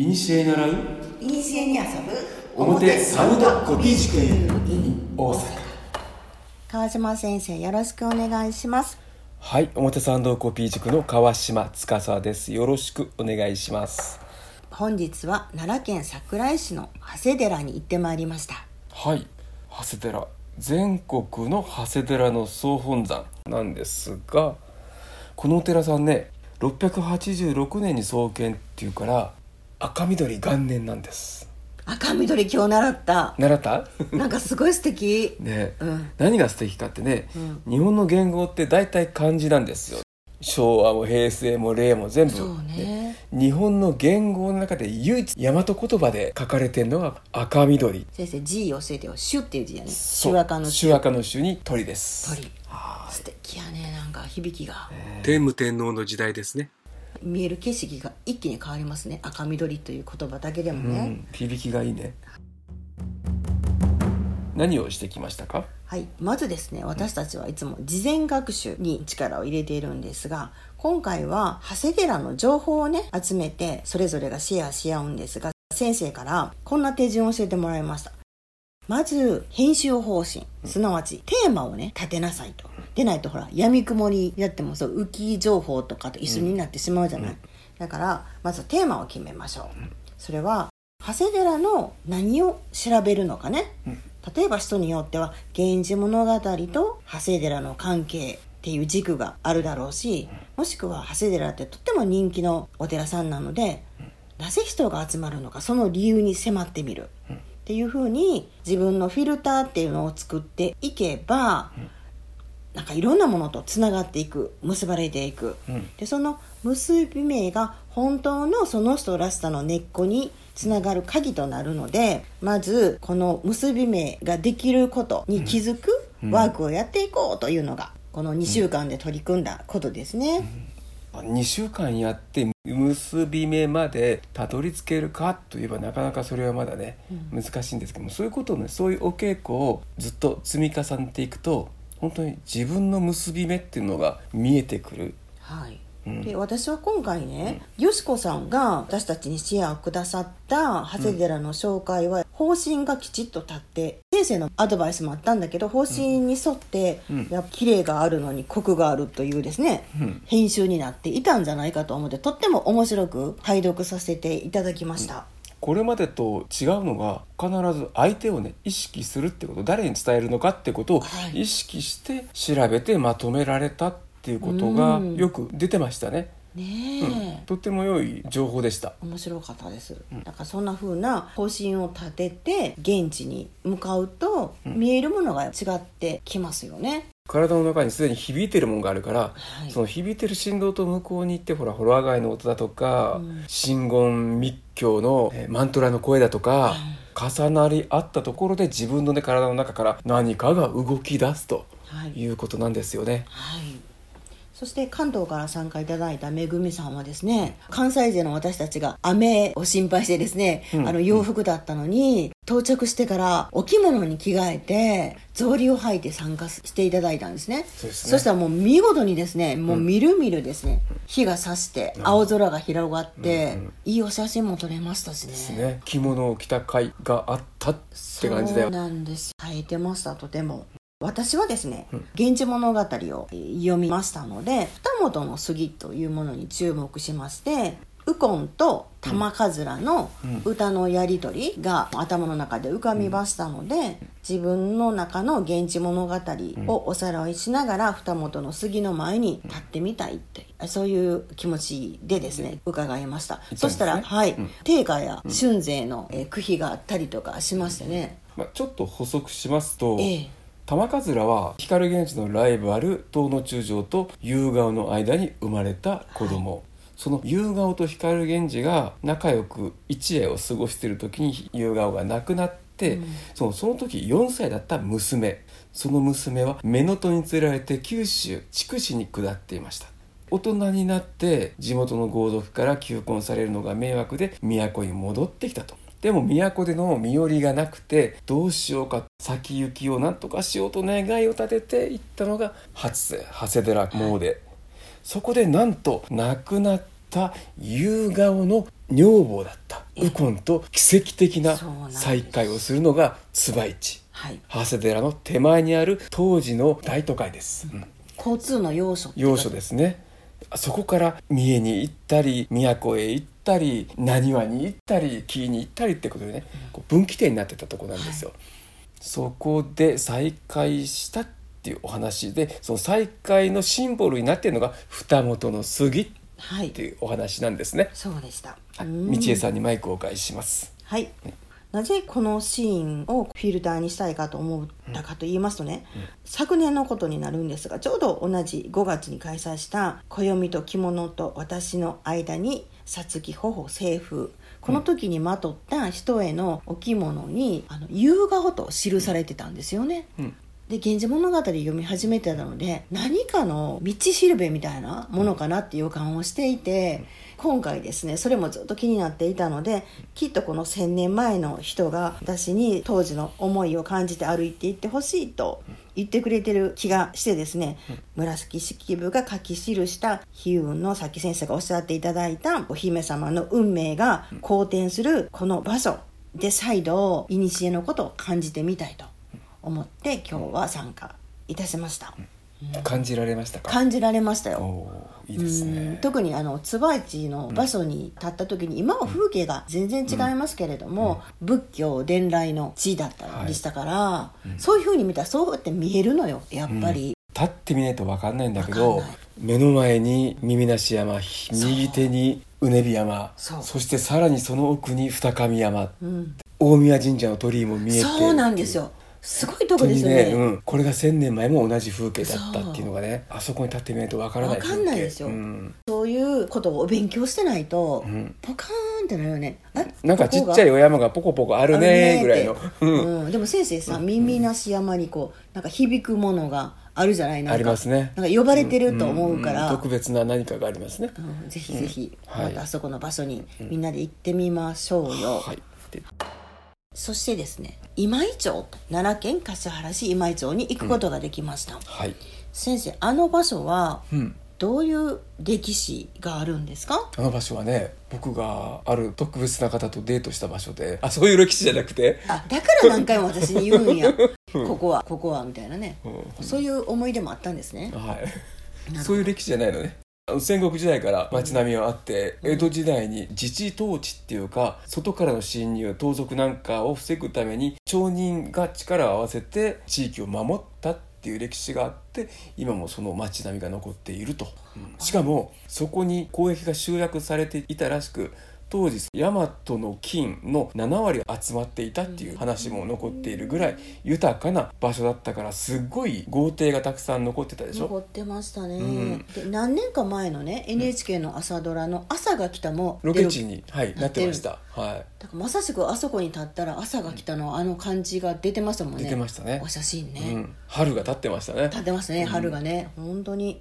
いにしえ習ういにしえに遊ぶ表サウダコピー塾大阪川島先生よろしくお願いしますはい表参道コピー塾の川島司です。よろしくお願いします。本日は奈良県桜井市の長谷寺に行ってまいりました。はい長谷寺。全国の長谷寺の総本山なんですがこのお寺さんね686年に創建っていうから赤緑元年なんです。赤緑今日習った。習った？なんかすごい素敵。ね、うん。何が素敵かってね、日本の言語って大体漢字なんですよ。昭和も平成も令和も全部。そうね。日本の言語の中で唯一大和言葉で書かれてるのが赤緑。先生字教えてよ「種」っていう字やね。そう。手赤の手赤の種に鳥です。鳥。素敵やねなんか響きが。天武天皇の時代ですね、見える景色が一気に変わりますね。赤緑という言葉だけでもね、うん、響きがいいね。何をしてきましたか？はい、まずですね私たちはいつも事前学習に力を入れているんですが今回は長谷寺の情報をね集めてそれぞれがシェアし合うんですが先生からこんな手順を教えてもらいました。まず編集方針すなわちテーマをね立てなさいとでないとほら闇雲にやってもそう浮き情報とかと一緒になってしまうじゃない、だからまずテーマを決めましょう。それは長谷寺の何を調べるのかね、例えば人によっては「源氏物語」と長谷寺の関係っていう軸があるだろうしもしくは長谷寺ってとっても人気のお寺さんなのでなぜ人が集まるのかその理由に迫ってみる。っていうふうに自分のフィルターっていうのを作っていけばなんかいろんなものとつながっていく結ばれていく、うん。でその結び目が本当のその人らしさの根っこにつながる鍵となるのでまずこの結び目ができることに気づくワークをやっていこうというのがこの2週間で取り組んだことですね。2週間やって結び目までたどり着けるかといえばなかなかそれはまだね、難しいんですけどもそういうことをねそういうお稽古をずっと積み重ねていくと本当に自分の結び目っていうのが見えてくる。はい。うん。で私は今回ね、よしこさんが私たちにシェアをくださった長谷寺の紹介は方針がきちっと立って先生のアドバイスもあったんだけど方針に沿って、うん。やっぱ綺麗があるのにコクがあるというですね、うん。編集になっていたんじゃないかと思ってとっても面白く拝読させていただきました、これまでと違うのが必ず相手をね意識するってこと。誰に伝えるのかってことをはい。意識して調べてまとめられたっていうことがうん。よく出てましたね、ねえ、とっても良い情報でした。面白かったです、だからそん。な風な方針を立てて現地に向かうと、見えるものが違ってきますよね体の中にすでに響いてるものがあるから、はいその響いてる振動と向こうに行ってほらホロアガイの音だとか、うん真言密教のえーマントラの声だとか、重なり合ったところで自分の、ね、体の中から何かが動き出すとはいいうことなんですよね。はい。そして関東から参加いただいためぐみさんはですね関西勢の私たちが雨を心配してですね、うん。あの洋服だったのに到着してからお着物に着替えて草履を履いて参加していただいたんですね。ね。そしたらもう見事にですねもうみるみるですね、日が差して青空が広がって、いいお写真も撮れましたしね。ですね。着物を着た甲斐があったって感じだよ。そうなんです。書いてましたとても私はですね「源氏物語」をえー読みましたので二本の杉というものに注目しまして右近と玉桂の歌のやり取りが頭の中で浮かびましたので、自分の中の「源氏物語」をおさらいしながら二本の杉の前に立ってみたいってそういう気持ちでですね伺いました、そしたらはい、定家や春勢のえー句碑があったりとかしましてね、まあ、ちょっと補足しますと、ええ玉桂は光源氏のライバル東の中将と夕顔の間に生まれた子供、その夕顔と光源氏が仲良く一夜を過ごしている時に夕顔が亡くなって、そのその時4歳だった娘。その娘は乳母に連れられて九州筑紫に下っていました。大人になって地元の豪族から求婚されるのが迷惑で都に戻ってきたとでも都での身寄りがなくてどうしようか先行きを何とかしようと願いを立てていったのが初瀬長谷寺詣、そこでなんと亡くなっった夕顔の女房だった右近と奇跡的な再会をするのが椿市。はい。長谷寺の手前にある当時の大都会です、うん。交通の要所要所ですねそこから三重に行ったり都へ行ったり浪速に行ったり紀伊に行ったりってことでね、こう分岐点になってたとこなんですよ、そこで再会したっていうお話でその再会のシンボルになっているのが二本の杉っはいていうお話なんですね、そうでした。は道江さんにマイクをお返しします。はいなぜこのシーンをフィルターにしたいかと思ったかと言いますとね、昨年のことになるんですがちょうど同じ5月に開催した「暦と着物と私の間にさつき頬清風」この時にまとった人へのお着物に「あの夕顔」と記されてたんですよね。うん。で「源氏物語」読み始めてたので何かの道しるべみたいなものかなっていう予感をしていて、今回ですねそれもずっと気になっていたのできっとこの1,000年前の人が私に当時の思いを感じて歩いていってほしいと言ってくれてる気がしてですね、紫式部が書き記した悲運のさっき先生がおっしゃっていただいたお姫様の運命が好転するこの場所で再度古のことを感じてみたいと思って今日は参加いたしました、感じられましたか？感じられましたよ。いいですうん。ね特にあの椿市の場所に立った時に、今は風景が全然違いますけれども、仏教伝来の地だったりしたから、そういうふうに見たらそうやって見えるのよやっぱり、立ってみないと分かんないんだけど目の前に耳なし山右手にうねび山そう。してさらにその奥に二上山。うん。大宮神社の鳥居も見えて。そうなんですよすごいとこですよね。ね、うん、これが千年前も同じ風景だったっていうのがねあそこに立ってみないと分からないわかんないですようん。そういうことをお勉強してないと、ん。ポカーンってなるよね。あなんかちっちゃいお山がポコポコあるねぐらいの、うん。うん、でも先生さ耳なし山にこうなんか響くものがあるじゃない？なありますね。なんか呼ばれてると思うから、ん。ん。特別な何かがありますね、うん。ぜひぜひ、はい。またあそこの場所にみんなで行ってみましょうよ、はい。でそしてですね今井町奈良県橿原市今井町に行くことができました、はい。先生あの場所はうん。どういう歴史があるんですか？あの場所はね僕がある特別な方とデートした場所であそういう歴史じゃなくて？あだから何回も私に言うんや。ここはここはみたいなね、うん。そういう思い出もあったんですね。はい、そういう歴史じゃないのね戦国時代から街並みはあって、江戸時代に自治統治っていうか外からの侵入盗賊なんかを防ぐために町人が力を合わせて地域を守ったっていう歴史があって今もその街並みが残っていると、うん。しかもそこに交易が集約されていたらしく当時大和の金の7割集まっていたっていう話も残っているぐらい豊かな場所だったからすっごい豪邸がたくさん残ってたでしょ？残ってましたね、うんで何年か前のね NHK の朝ドラの「朝が来た」もロケ地に、はい、なってました。はだからまさしくあそこに立ったら朝が来たのあの感じが出てましたもんい。ね出てましたねお。写真ね、うん、春が経ってましたね。立ってますね春がね、本当に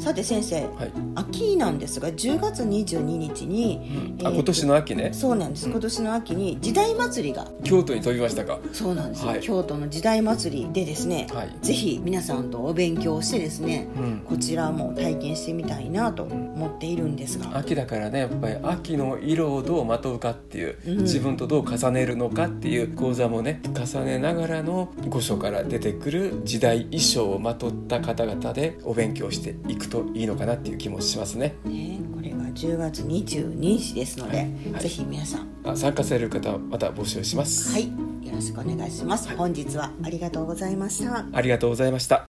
さて先生はい。秋なんですが10月22日に、あ、えー今年の秋ね。そうなんです。今年の秋に時代祭りが京都に飛びましたか？そうなんですよ、はい。京都の時代祭りでですね、はい。ぜひ皆さんとお勉強してですね、うん。こちらも体験してみたいなと思っているんですが、秋だからね、やっぱり秋の色をどうまとうかっていう、うん。自分とどう重ねるのかっていう講座もね、重ねながらの御所から出てくる時代衣装をまとった方々でお勉強していくといいのかなっていう気もしますね。ね、これが10月22日ですので、はいはいぜひ皆さんあ参加される方また募集します。はいよろしくお願いします、本日はありがとうございましたありがとうございました。